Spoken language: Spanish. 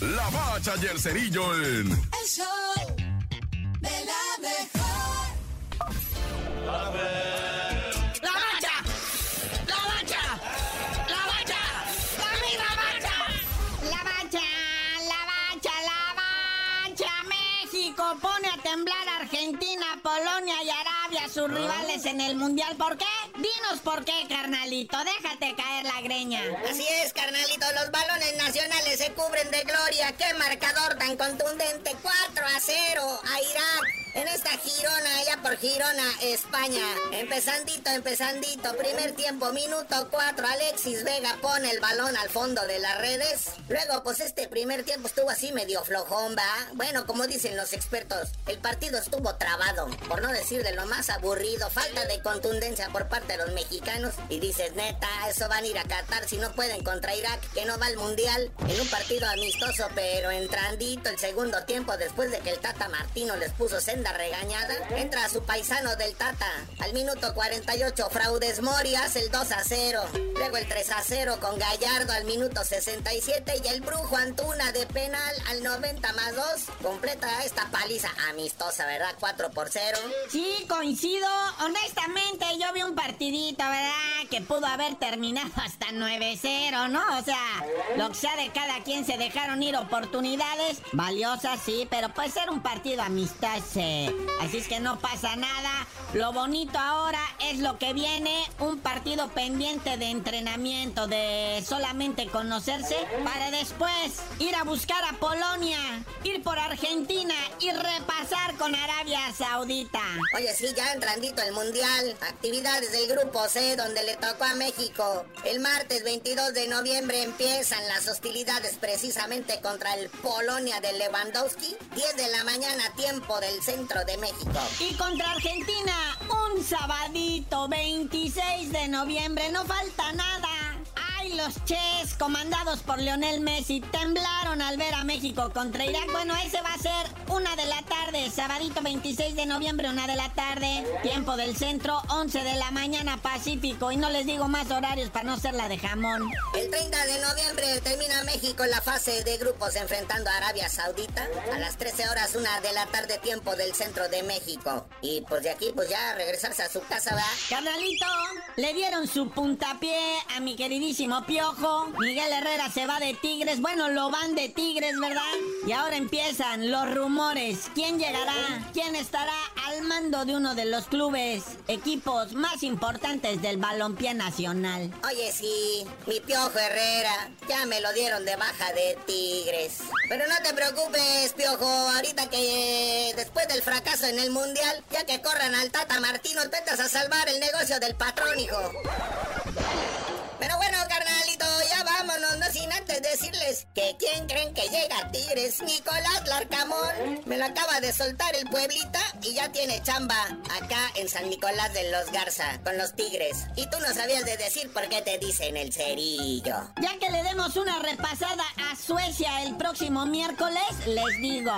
La Bacha y el Cerillo en... El show de la mejor. La bacha, la bacha, la bacha, la mira bacha. La bacha, la bacha, la bacha. México pone a temblar a Argentina, Polonia y Arabia, sus rivales en el Mundial. ¿Por qué? Dinos por qué, carnalito. Déjate caer la greña. Así es, carnalito, los balones nacionales se cubren de gloria. ¡Qué marcador tan contundente! 4 a 0 a Irak. En esta Girona, allá por Girona, España. Empezandito, empezandito. Primer tiempo, minuto 4. Alexis Vega pone el balón al fondo de las redes. Luego, pues este primer tiempo estuvo así medio flojón. Bueno, como dicen los expertos, el partido estuvo trabado. Por no decir de lo más aburrido. Falta de contundencia por parte de los mexicanos. Y dices, neta, eso van a ir a Qatar si no pueden contra Irak, que no va al mundial. En un partido amistoso, pero entrandito el segundo tiempo, después de que el Tata Martino les puso regañada, entra su paisano del Tata. Al minuto 48, Fraudes Mori hace el 2 a 0. Luego el 3 a 0 con Gallardo al minuto 67 y el Brujo Antuna de penal al 90 más 2. Completa esta paliza amistosa, ¿verdad? 4 por 0. Sí, coincido. Honestamente, yo vi un partidito, ¿verdad? Que pudo haber terminado hasta 9-0, ¿no? O sea, lo que sea de cada quien se dejaron ir oportunidades valiosas, sí, pero puede ser un partido amistoso. Así es que no pasa nada. Lo bonito ahora es lo que viene, un partido pendiente de entrenamiento, de solamente conocerse, para después ir a buscar a Polonia, ir por Argentina y repasar con Arabia Saudita. Oye, sí, ya entrandito el Mundial. Actividades del Grupo C, donde le tocó a México. El martes 22 de noviembre empiezan las hostilidades precisamente contra el Polonia de Lewandowski. 10 de la mañana, tiempo del centro Y contra Argentina, un sabadito 26 de noviembre, no falta nada. Los Ches, comandados por Lionel Messi, temblaron al ver a México contra Irak. Bueno, ese va a ser una de la tarde, sabadito 26 de noviembre, una de la tarde. Tiempo del centro, 11 de la mañana Pacífico. Y no les digo más horarios para no ser la de jamón. El 30 de noviembre termina México la fase de grupos enfrentando a Arabia Saudita. A las 13 horas, una de la tarde, tiempo del centro de México. Y pues de aquí, pues ya regresarse a su casa, ¿va? Carnalito, le dieron su puntapié a mi queridísimo Piojo. Miguel Herrera se va de Tigres. Bueno, lo van de Tigres, ¿verdad? Y ahora empiezan los rumores. ¿Quién llegará? ¿Quién estará al mando de uno de los clubes, equipos más importantes del balompié nacional? Oye, sí, mi Piojo Herrera, ya me lo dieron de baja de Tigres. Pero no te preocupes, Piojo, ahorita que después del fracaso en el Mundial, ya que corran al Tata Martino, intentas a salvar el negocio del patrón, hijo. Pero bueno, decirles que quién creen que llega a Tigres, Nicolás Larcamón. Me lo acaba de soltar el pueblita y ya tiene chamba acá en San Nicolás de los Garza con los Tigres. Y tú no sabías de decir por qué te dicen el cerillo. Ya que le demos una repasada a Suecia el próximo miércoles, les digo.